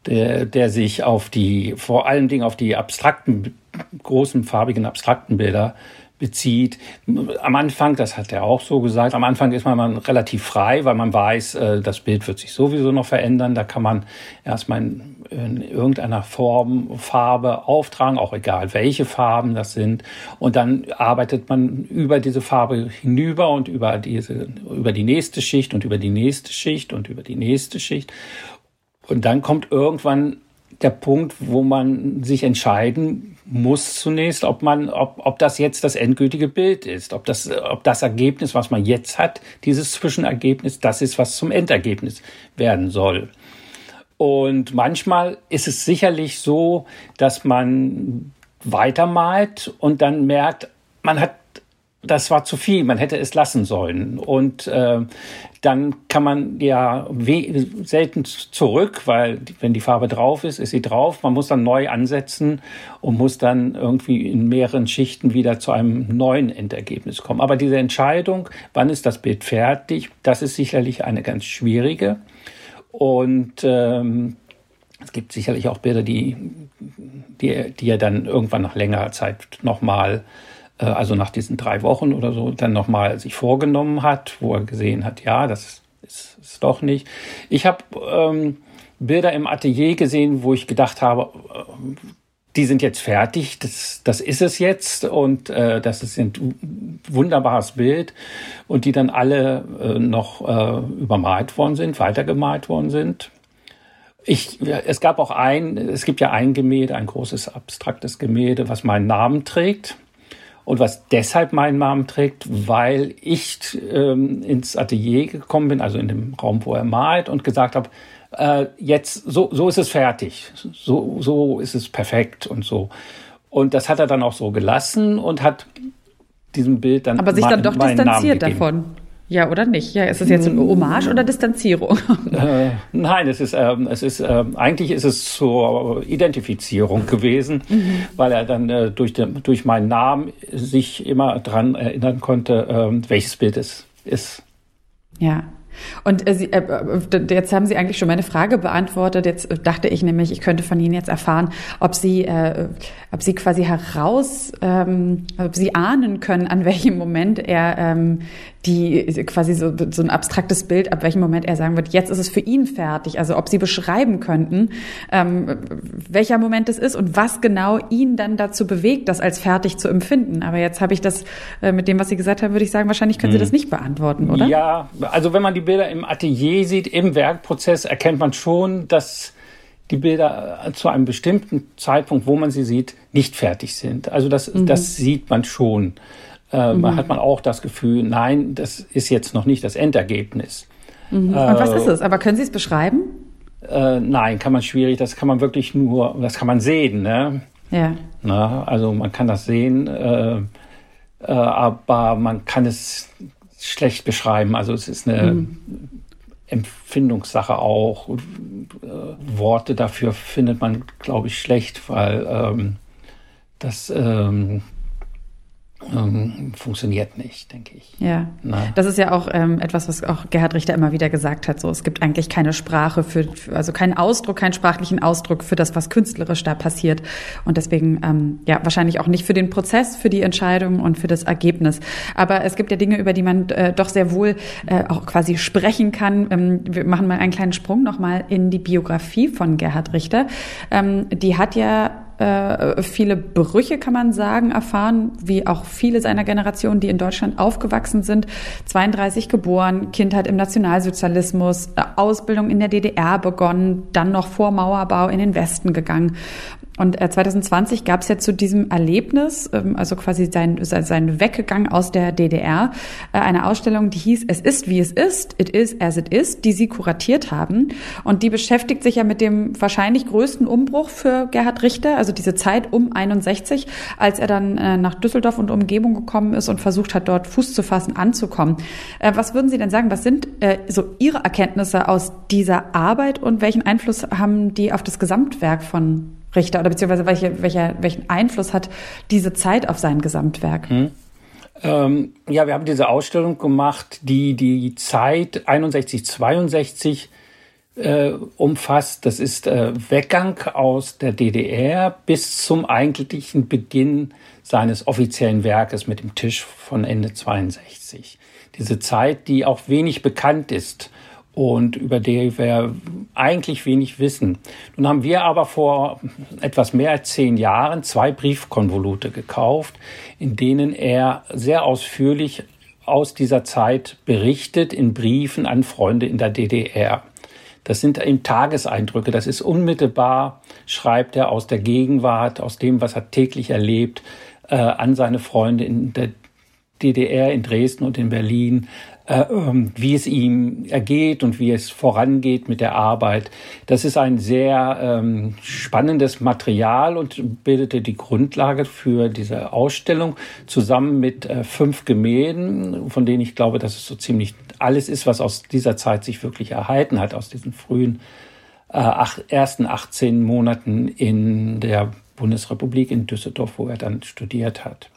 Speaker 3: der, der sich auf die, vor allen Dingen auf die abstrakten, großen, farbigen, abstrakten Bilder bezieht. Am Anfang, das hat er auch so gesagt, am Anfang ist man relativ frei, weil man weiß, äh, das Bild wird sich sowieso noch verändern. Da kann man erstmal in, in irgendeiner Form Farbe auftragen, auch egal welche Farben das sind. Und dann arbeitet man über diese Farbe hinüber und über diese, über die nächste Schicht und über die nächste Schicht und über die nächste Schicht. Und dann kommt irgendwann der Punkt, wo man sich entscheiden muss zunächst, ob man, ob, ob das jetzt das endgültige Bild ist, ob das, ob das Ergebnis, was man jetzt hat, dieses Zwischenergebnis, das ist, was zum Endergebnis werden soll. Und manchmal ist es sicherlich so, dass man weitermalt und dann merkt, man hat das war zu viel, man hätte es lassen sollen. Und äh, dann kann man ja selten zurück, weil wenn die Farbe drauf ist, ist sie drauf. Man muss dann neu ansetzen und muss dann irgendwie in mehreren Schichten wieder zu einem neuen Endergebnis kommen. Aber diese Entscheidung, wann ist das Bild fertig, das ist sicherlich eine ganz schwierige. Und ähm, es gibt sicherlich auch Bilder, die, die, die er dann irgendwann nach längerer Zeit nochmal äh, also nach diesen drei Wochen oder so, dann nochmal sich vorgenommen hat, wo er gesehen hat, ja, das ist, ist doch nicht. Ich habe ähm, Bilder im Atelier gesehen, wo ich gedacht habe, äh, die sind jetzt fertig, das, das ist es jetzt und äh, das ist ein wunderbares Bild und die dann alle äh, noch äh, übermalt worden sind, weitergemalt worden sind. Ich, es gab auch ein, es gibt ja ein Gemälde, ein großes abstraktes Gemälde, was meinen Namen trägt und was deshalb meinen Namen trägt, weil ich ähm, ins Atelier gekommen bin, also in dem Raum, wo er malt und gesagt habe, äh, jetzt so, so ist es fertig, so, so ist es perfekt und so. Und das hat er dann auch so gelassen und hat diesem Bild dann
Speaker 1: aber sich dann doch distanziert davon. Ja, oder nicht? Ja, ist es jetzt eine Hommage oder Distanzierung?
Speaker 3: Äh, nein, es ist, ähm, es ist, äh, eigentlich ist es zur Identifizierung gewesen, mhm. weil er dann äh, durch, den, durch meinen Namen sich immer dran erinnern konnte, äh, welches Bild es ist.
Speaker 1: Ja, und äh, Sie, äh, äh, jetzt haben Sie eigentlich schon meine Frage beantwortet. Jetzt äh, dachte ich nämlich, ich könnte von Ihnen jetzt erfahren, ob Sie, äh, ob Sie quasi heraus, ähm, ob Sie ahnen können, an welchem Moment er ähm, die quasi so, so ein abstraktes Bild, ab welchem Moment er sagen wird, jetzt ist es für ihn fertig. Also ob Sie beschreiben könnten, ähm, welcher Moment es ist und was genau ihn dann dazu bewegt, das als fertig zu empfinden. Aber jetzt habe ich das äh, mit dem, was Sie gesagt haben, würde ich sagen, wahrscheinlich können Sie hm. das nicht beantworten, oder?
Speaker 3: Ja, also wenn man die Bilder im Atelier sieht, im Werkprozess, erkennt man schon, dass die Bilder zu einem bestimmten Zeitpunkt, wo man sie sieht, nicht fertig sind. Also das, mhm. das sieht man schon. Äh, mhm. hat man auch das Gefühl, nein, das ist jetzt noch nicht das Endergebnis.
Speaker 1: Mhm. Und was ist es? Aber können Sie es beschreiben?
Speaker 3: Äh, nein, kann man schwierig. Das kann man wirklich nur, das kann man sehen. Ne?
Speaker 1: Ja.
Speaker 3: Na, also man kann das sehen, äh, äh, aber man kann es schlecht beschreiben. Also es ist eine mhm. Empfindungssache auch. Äh, Worte dafür findet man, glaube ich, schlecht, weil ähm, das ähm, ähm, funktioniert nicht, denke ich.
Speaker 1: Ja, Na. das ist ja auch ähm, etwas, was auch Gerhard Richter immer wieder gesagt hat. So, es gibt eigentlich keine Sprache für, für, also keinen Ausdruck, keinen sprachlichen Ausdruck für das, was künstlerisch da passiert. Und deswegen ähm, ja wahrscheinlich auch nicht für den Prozess, für die Entscheidung und für das Ergebnis. Aber es gibt ja Dinge, über die man äh, doch sehr wohl äh, auch quasi sprechen kann. Ähm, wir machen mal einen kleinen Sprung nochmal in die Biografie von Gerhard Richter. Ähm, die hat ja äh, viele Brüche, kann man sagen, erfahren, wie auch viele seiner Generation, die in Deutschland aufgewachsen sind. 32 geboren, Kindheit im Nationalsozialismus, äh, Ausbildung in der DDR begonnen, dann noch vor Mauerbau in den Westen gegangen. Und 2020 gab es ja zu diesem Erlebnis, ähm, also quasi sein, sein Weggegang aus der DDR, äh, eine Ausstellung, die hieß Es ist, wie es ist, It is as it is, die Sie kuratiert haben. Und die beschäftigt sich ja mit dem wahrscheinlich größten Umbruch für Gerhard Richter, also diese Zeit um 61, als er dann äh, nach Düsseldorf und Umgebung gekommen ist und versucht hat, dort Fuß zu fassen, anzukommen. Äh, was würden Sie denn sagen, was sind so Ihre Erkenntnisse aus dieser Arbeit und welchen Einfluss haben die auf das Gesamtwerk von Richter oder beziehungsweise welche, welcher, welchen Einfluss hat diese Zeit auf sein Gesamtwerk? Hm.
Speaker 3: Ähm, ja, wir haben diese Ausstellung gemacht, die die Zeit 61, 62 äh, umfasst. Das ist äh, Weggang aus der DDR bis zum eigentlichen Beginn seines offiziellen Werkes mit dem Tisch von Ende 62. Diese Zeit, die auch wenig bekannt ist und über die wir eigentlich wenig wissen. Nun haben wir aber vor etwas mehr als zehn Jahren zwei Briefkonvolute gekauft, in denen er sehr ausführlich aus dieser Zeit berichtet in Briefen an Freunde in der DDR. Das sind eben Tageseindrücke, das ist unmittelbar, schreibt er aus der Gegenwart, aus dem, was er täglich erlebt, äh, an seine Freunde in der DDR, in Dresden und in Berlin, äh, ähm, wie es ihm ergeht und wie es vorangeht mit der Arbeit. Das ist ein sehr ähm, spannendes Material und bildete die Grundlage für diese Ausstellung zusammen mit äh, fünf Gemälden, von denen ich glaube, dass es so ziemlich alles ist, was aus dieser Zeit sich wirklich erhalten hat, aus diesen frühen äh, ach, ersten 18 Monaten in der Bundesrepublik in Düsseldorf, wo er dann studiert hat.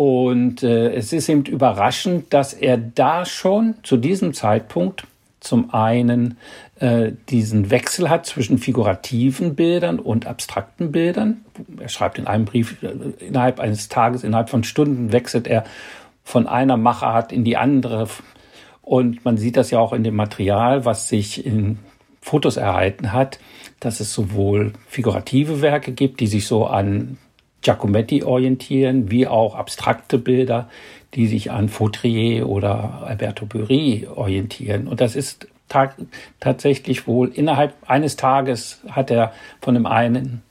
Speaker 3: Und äh, es ist eben überraschend, dass er da schon zu diesem Zeitpunkt zum einen äh, diesen Wechsel hat zwischen figurativen Bildern und abstrakten Bildern. Er schreibt in einem Brief, äh, innerhalb eines Tages, innerhalb von Stunden wechselt er von einer Machart in die andere. Und man sieht das ja auch in dem Material, was sich in Fotos erhalten hat, dass es sowohl figurative Werke gibt, die sich so an Giacometti orientieren, wie auch abstrakte Bilder, die sich an Fautrier oder Alberto Bury orientieren. Und das ist ta tatsächlich wohl innerhalb eines Tages hat er von dem einen,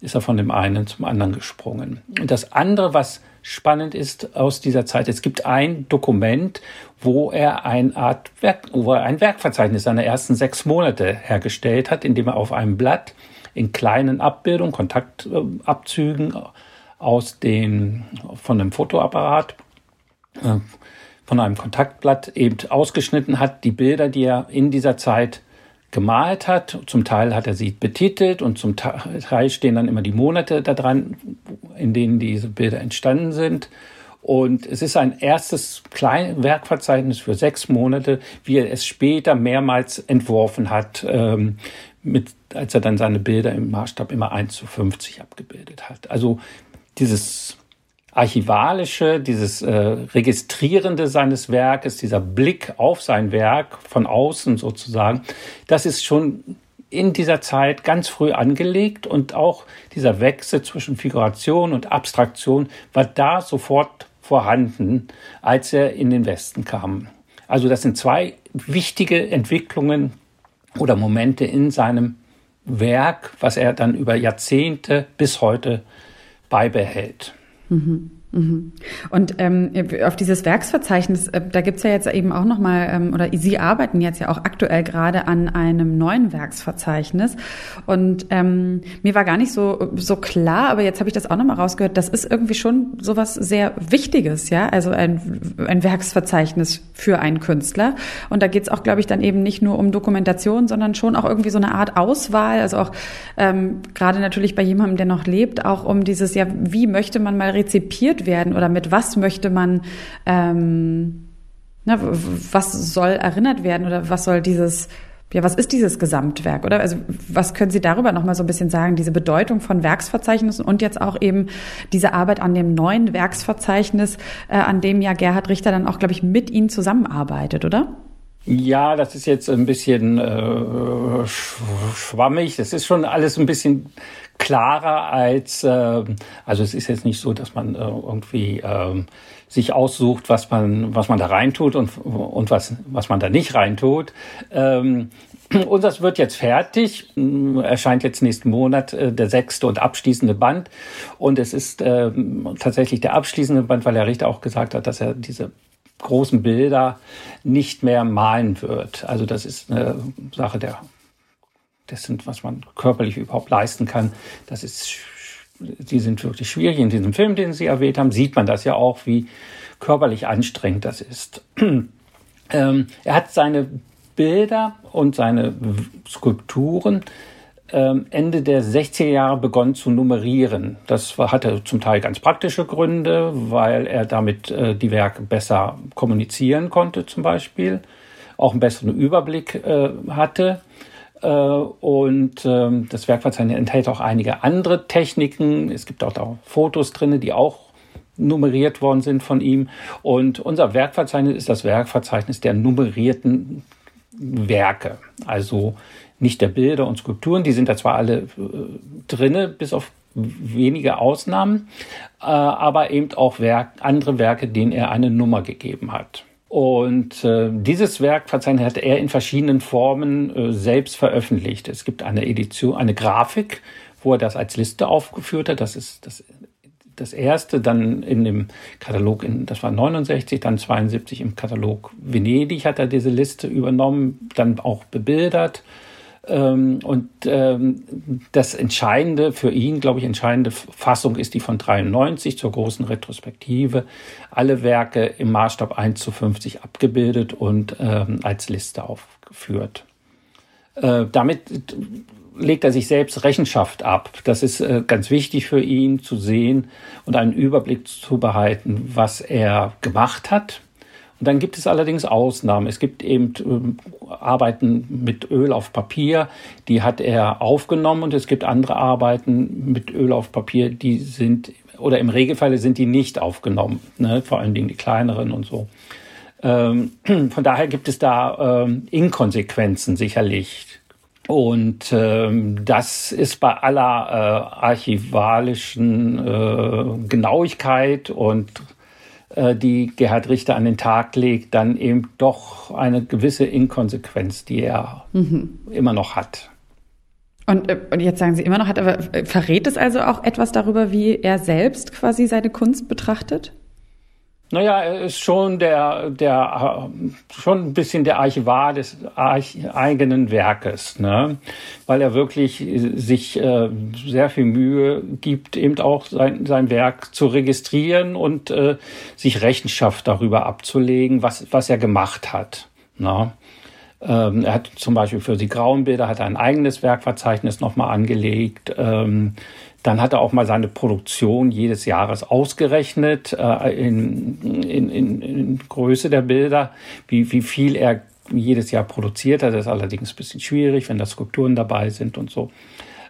Speaker 3: ist er von dem einen zum anderen gesprungen. Und das andere, was spannend ist aus dieser Zeit, es gibt ein Dokument, wo er ein Art Werk, wo er ein Werkverzeichnis seiner ersten sechs Monate hergestellt hat, indem er auf einem Blatt in kleinen Abbildungen, Kontaktabzügen aus den, von einem Fotoapparat, äh, von einem Kontaktblatt eben ausgeschnitten hat, die Bilder, die er in dieser Zeit gemalt hat. Zum Teil hat er sie betitelt und zum Teil stehen dann immer die Monate da dran, in denen diese Bilder entstanden sind. Und es ist ein erstes kleines Werkverzeichnis für sechs Monate, wie er es später mehrmals entworfen hat, ähm, mit, als er dann seine Bilder im Maßstab immer 1 zu 50 abgebildet hat. Also dieses archivalische, dieses äh, Registrierende seines Werkes, dieser Blick auf sein Werk von außen sozusagen, das ist schon in dieser Zeit ganz früh angelegt und auch dieser Wechsel zwischen Figuration und Abstraktion war da sofort vorhanden, als er in den Westen kam. Also das sind zwei wichtige Entwicklungen oder Momente in seinem Werk, was er dann über Jahrzehnte bis heute beibehält.
Speaker 1: Mhm. Mhm. Und ähm, auf dieses Werksverzeichnis, äh, da gibt's ja jetzt eben auch nochmal, ähm, oder Sie arbeiten jetzt ja auch aktuell gerade an einem neuen Werksverzeichnis. Und ähm, mir war gar nicht so, so klar, aber jetzt habe ich das auch nochmal rausgehört, das ist irgendwie schon sowas sehr Wichtiges, ja, also ein, ein Werksverzeichnis für einen Künstler. Und da geht's auch, glaube ich, dann eben nicht nur um Dokumentation, sondern schon auch irgendwie so eine Art Auswahl, also auch ähm, gerade natürlich bei jemandem, der noch lebt, auch um dieses, ja, wie möchte man mal rezipiert konfrontiert werden oder mit was möchte man, ähm, na, was soll erinnert werden oder was soll dieses, ja, was ist dieses Gesamtwerk, oder? Also, was können Sie darüber nochmal so ein bisschen sagen, diese Bedeutung von Werksverzeichnissen und jetzt auch eben diese Arbeit an dem neuen Werksverzeichnis, äh, an dem ja Gerhard Richter dann auch, glaube ich, mit Ihnen zusammenarbeitet, oder?
Speaker 3: Ja, das ist jetzt ein bisschen äh, schwammig. Das ist schon alles ein bisschen klarer als, äh, also es ist jetzt nicht so, dass man äh, irgendwie äh, sich aussucht, was man, was man da reintut und, und was, was man da nicht reintut. Ähm, Unseres wird jetzt fertig, erscheint jetzt nächsten Monat äh, der sechste und abschließende Band. Und es ist äh, tatsächlich der abschließende Band, weil Herr Richter auch gesagt hat, dass er diese großen Bilder nicht mehr malen wird. Also das ist eine Sache der das sind, was man körperlich überhaupt leisten kann. Das ist, die sind wirklich schwierig. In diesem Film, den Sie erwähnt haben, sieht man das ja auch, wie körperlich anstrengend das ist. ähm, er hat seine Bilder und seine Skulpturen Ende der 60er Jahre begonnen zu nummerieren. Das hatte zum Teil ganz praktische Gründe, weil er damit äh, die Werke besser kommunizieren konnte zum Beispiel, auch einen besseren Überblick äh, hatte. Äh, und ähm, das Werkverzeichnis enthält auch einige andere Techniken. Es gibt auch da Fotos drin, die auch nummeriert worden sind von ihm. Und unser Werkverzeichnis ist das Werkverzeichnis der nummerierten Werke. Also nicht der Bilder und Skulpturen, die sind da zwar alle äh, drinne, bis auf wenige Ausnahmen, äh, aber eben auch Werk, andere Werke, denen er eine Nummer gegeben hat. Und äh, dieses Werkverzeichnis hat er in verschiedenen Formen äh, selbst veröffentlicht. Es gibt eine Edition, eine Grafik, wo er das als Liste aufgeführt hat. Das ist das, das erste, dann in dem Katalog, in, das war 69, dann 72 im Katalog Venedig hat er diese Liste übernommen, dann auch bebildert. Ähm, und ähm, das Entscheidende für ihn, glaube ich, entscheidende Fassung ist die von 93 zur großen Retrospektive. Alle Werke im Maßstab 1 zu 50 abgebildet und ähm, als Liste aufgeführt. Äh, damit legt er sich selbst Rechenschaft ab. Das ist äh, ganz wichtig für ihn zu sehen und einen Überblick zu behalten, was er gemacht hat und dann gibt es allerdings Ausnahmen. Es gibt eben äh, Arbeiten mit Öl auf Papier, die hat er aufgenommen und es gibt andere Arbeiten mit Öl auf Papier, die sind, oder im Regelfall sind die nicht aufgenommen, ne? vor allen Dingen die kleineren und so. Ähm, von daher gibt es da ähm, Inkonsequenzen sicherlich. Und ähm, das ist bei aller äh, archivalischen äh, Genauigkeit und die Gerhard Richter an den Tag legt, dann eben doch eine gewisse Inkonsequenz, die er mhm. immer noch hat.
Speaker 1: Und, äh, und jetzt sagen Sie immer noch hat, aber verrät es also auch etwas darüber, wie er selbst quasi seine Kunst betrachtet?
Speaker 3: Naja, er ist schon der, der, schon ein bisschen der Archivar des Arch eigenen Werkes, ne? Weil er wirklich sich äh, sehr viel Mühe gibt, eben auch sein, sein Werk zu registrieren und äh, sich Rechenschaft darüber abzulegen, was, was er gemacht hat, ne? Ähm, er hat zum Beispiel für die grauen Bilder hat er ein eigenes Werkverzeichnis nochmal angelegt. Ähm, dann hat er auch mal seine Produktion jedes Jahres ausgerechnet äh, in, in, in, in Größe der Bilder, wie, wie viel er jedes Jahr produziert hat. Das ist allerdings ein bisschen schwierig, wenn da Skulpturen dabei sind und so.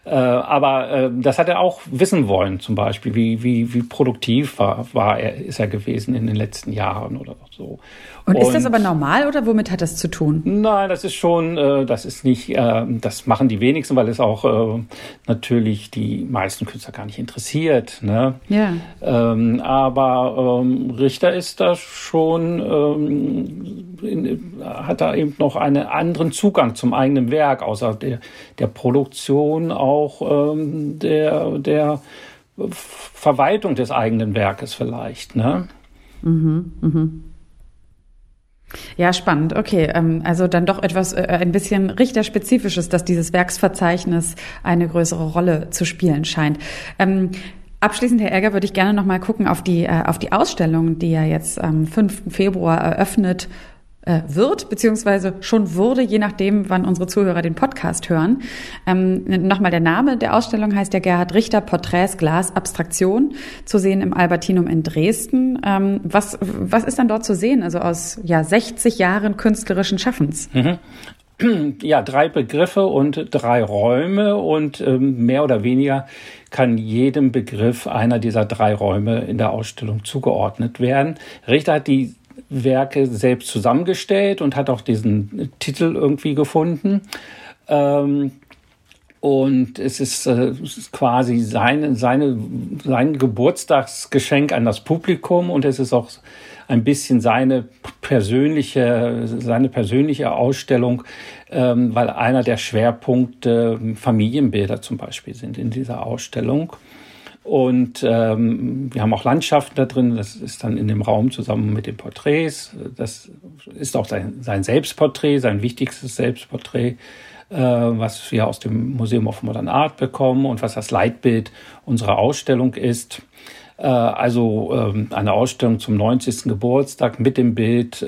Speaker 3: Äh, aber äh, das hat er auch wissen wollen, zum Beispiel, wie, wie, wie produktiv war, war er, ist er gewesen in den letzten Jahren oder so.
Speaker 1: Und, und ist das aber normal oder womit hat das zu tun?
Speaker 3: Nein, das ist schon, äh, das ist nicht, äh, das machen die wenigsten, weil es auch äh, natürlich die meisten Künstler gar nicht interessiert. Ne?
Speaker 1: Ja.
Speaker 3: Ähm, aber ähm, Richter ist da schon, ähm, in, hat da eben noch einen anderen Zugang zum eigenen Werk, außer der, der Produktion auch ähm, der, der Verwaltung des eigenen Werkes vielleicht. Ne? Mhm, mhm.
Speaker 1: Ja, spannend. Okay, ähm, also dann doch etwas äh, ein bisschen richterspezifisches, dass dieses Werksverzeichnis eine größere Rolle zu spielen scheint. Ähm, abschließend, Herr Ärger, würde ich gerne noch mal gucken auf die äh, auf die Ausstellung, die ja jetzt am 5. Februar eröffnet wird, beziehungsweise schon wurde, je nachdem, wann unsere Zuhörer den Podcast hören. Ähm, Nochmal der Name der Ausstellung heißt ja Gerhard Richter Porträts Glas Abstraktion, zu sehen im Albertinum in Dresden. Ähm, was, was ist dann dort zu sehen, also aus ja, 60 Jahren künstlerischen Schaffens? Mhm
Speaker 3: ja, drei Begriffe und drei Räume und ähm, mehr oder weniger kann jedem Begriff einer dieser drei Räume in der Ausstellung zugeordnet werden. Richter hat die Werke selbst zusammengestellt und hat auch diesen Titel irgendwie gefunden. Ähm, und es ist, äh, es ist quasi seine, seine, sein Geburtstagsgeschenk an das Publikum und es ist auch ein bisschen seine persönliche, seine persönliche Ausstellung, ähm, weil einer der Schwerpunkte Familienbilder zum Beispiel sind in dieser Ausstellung. Und ähm, wir haben auch Landschaften da drin. Das ist dann in dem Raum zusammen mit den Porträts. Das ist auch sein, sein Selbstporträt, sein wichtigstes Selbstporträt, äh, was wir aus dem Museum of Modern Art bekommen und was das Leitbild unserer Ausstellung ist. Äh, also äh, eine Ausstellung zum 90. Geburtstag mit dem Bild.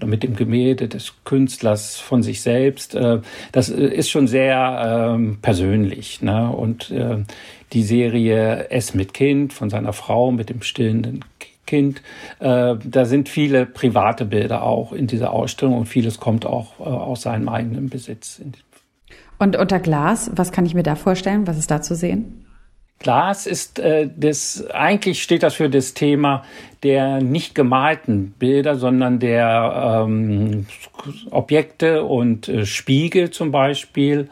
Speaker 3: Äh, äh, oder mit dem Gemälde des Künstlers von sich selbst, äh, das ist schon sehr ähm, persönlich. Ne? Und äh, die Serie Es mit Kind von seiner Frau mit dem stillenden Kind. Äh, da sind viele private Bilder auch in dieser Ausstellung und vieles kommt auch äh, aus seinem eigenen Besitz.
Speaker 1: Und unter Glas, was kann ich mir da vorstellen? Was ist da zu sehen?
Speaker 3: Glas ist äh, das eigentlich steht das für das Thema der nicht gemalten Bilder, sondern der ähm, Objekte und äh, Spiegel zum Beispiel,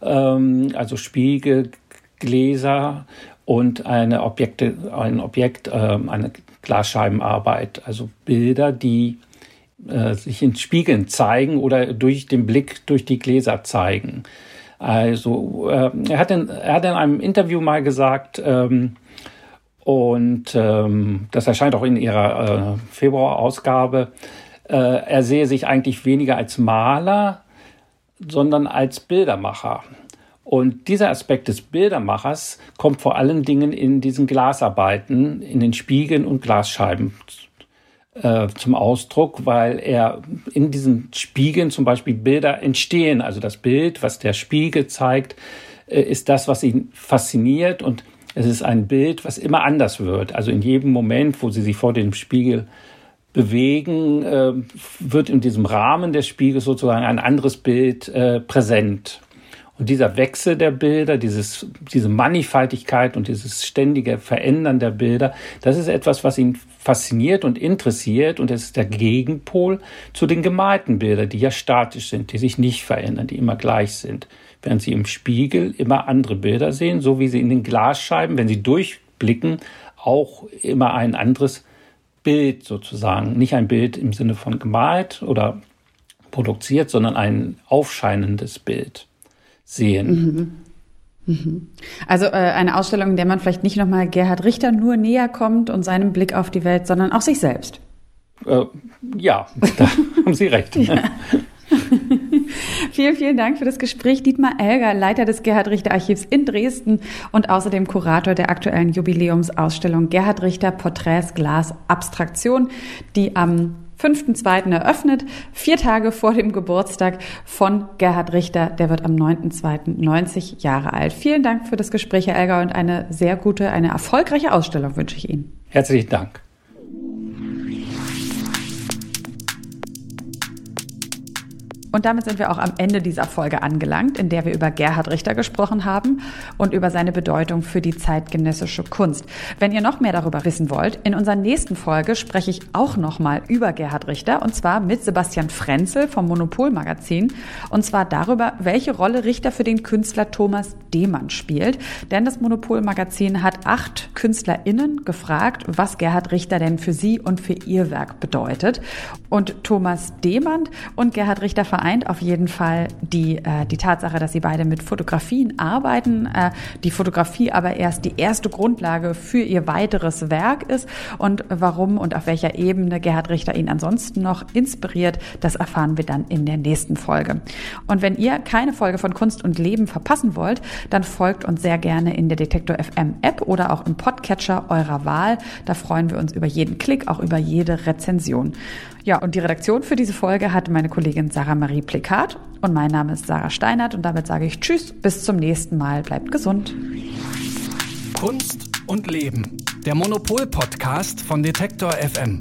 Speaker 3: ähm, also Spiegel, Gläser und eine Objekte, ein Objekt, äh, eine Glasscheibenarbeit, also Bilder, die äh, sich in Spiegeln zeigen oder durch den Blick durch die Gläser zeigen. Also äh, er, hat in, er hat in einem Interview mal gesagt, ähm, und ähm, das erscheint auch in ihrer äh, Februarausgabe, äh, er sehe sich eigentlich weniger als Maler, sondern als Bildermacher. Und dieser Aspekt des Bildermachers kommt vor allen Dingen in diesen Glasarbeiten, in den Spiegeln und Glasscheiben äh, zum Ausdruck, weil er in diesen Spiegeln zum Beispiel Bilder entstehen. Also das Bild, was der Spiegel zeigt, äh, ist das, was ihn fasziniert und es ist ein Bild, was immer anders wird. Also in jedem Moment, wo sie sich vor dem Spiegel bewegen, äh, wird in diesem Rahmen des Spiegels sozusagen ein anderes Bild präsent. Und dieser Wechsel der Bilder, dieses, diese Mannigfaltigkeit und dieses ständige Verändern der Bilder, das ist etwas, was ihn fasziniert und interessiert. Und es ist der Gegenpol zu den gemalten Bildern, die ja statisch sind, die sich nicht verändern, die immer gleich sind. Während sie im Spiegel immer andere Bilder sehen, so wie sie in den Glasscheiben, wenn sie durchblicken, auch immer ein anderes Bild sozusagen. Nicht ein Bild im Sinne von gemalt oder produziert, sondern ein aufscheinendes Bild sehen.
Speaker 1: Mhm. Mhm. Also äh, eine Ausstellung, in der man vielleicht nicht nochmal Gerhard Richter nur näher kommt und seinem Blick auf die Welt, sondern auch sich selbst.
Speaker 3: Äh, ja, da haben Sie recht. Ja.
Speaker 1: vielen, vielen Dank für das Gespräch. Dietmar Elger, Leiter des Gerhard Richter Archivs in Dresden und außerdem Kurator der aktuellen Jubiläumsausstellung Gerhard Richter Porträts Glas Abstraktion, die am 5.2. eröffnet, vier Tage vor dem Geburtstag von Gerhard Richter. Der wird am 9.2. 90 Jahre alt. Vielen Dank für das Gespräch, Herr Elger, und eine sehr gute, eine erfolgreiche Ausstellung wünsche ich Ihnen.
Speaker 3: Herzlichen Dank.
Speaker 1: Und damit sind wir auch am Ende dieser Folge angelangt, in der wir über Gerhard Richter gesprochen haben und über seine Bedeutung für die zeitgenössische Kunst. Wenn ihr noch mehr darüber wissen wollt, in unserer nächsten Folge spreche ich auch nochmal über Gerhard Richter und zwar mit Sebastian Frenzel vom Monopol Magazin und zwar darüber, welche Rolle Richter für den Künstler Thomas Demann spielt. Denn das Monopol Magazin hat acht KünstlerInnen gefragt, was Gerhard Richter denn für sie und für ihr Werk bedeutet. Und Thomas Demann und Gerhard Richter vereint auf jeden Fall die, äh, die Tatsache, dass sie beide mit Fotografien arbeiten, äh, die Fotografie aber erst die erste Grundlage für ihr weiteres Werk ist und warum und auf welcher Ebene Gerhard Richter ihn ansonsten noch inspiriert, das erfahren wir dann in der nächsten Folge. Und wenn ihr keine Folge von Kunst und Leben verpassen wollt, dann folgt uns sehr gerne in der Detektor FM App oder auch im Podcatcher eurer Wahl. Da freuen wir uns über jeden Klick, auch über jede Rezension. Ja, und die Redaktion für diese Folge hat meine Kollegin Sarah Marie Plikat und mein Name ist Sarah Steinert und damit sage ich Tschüss, bis zum nächsten Mal, bleibt gesund.
Speaker 4: Kunst und Leben, der Monopol-Podcast von Detektor FM.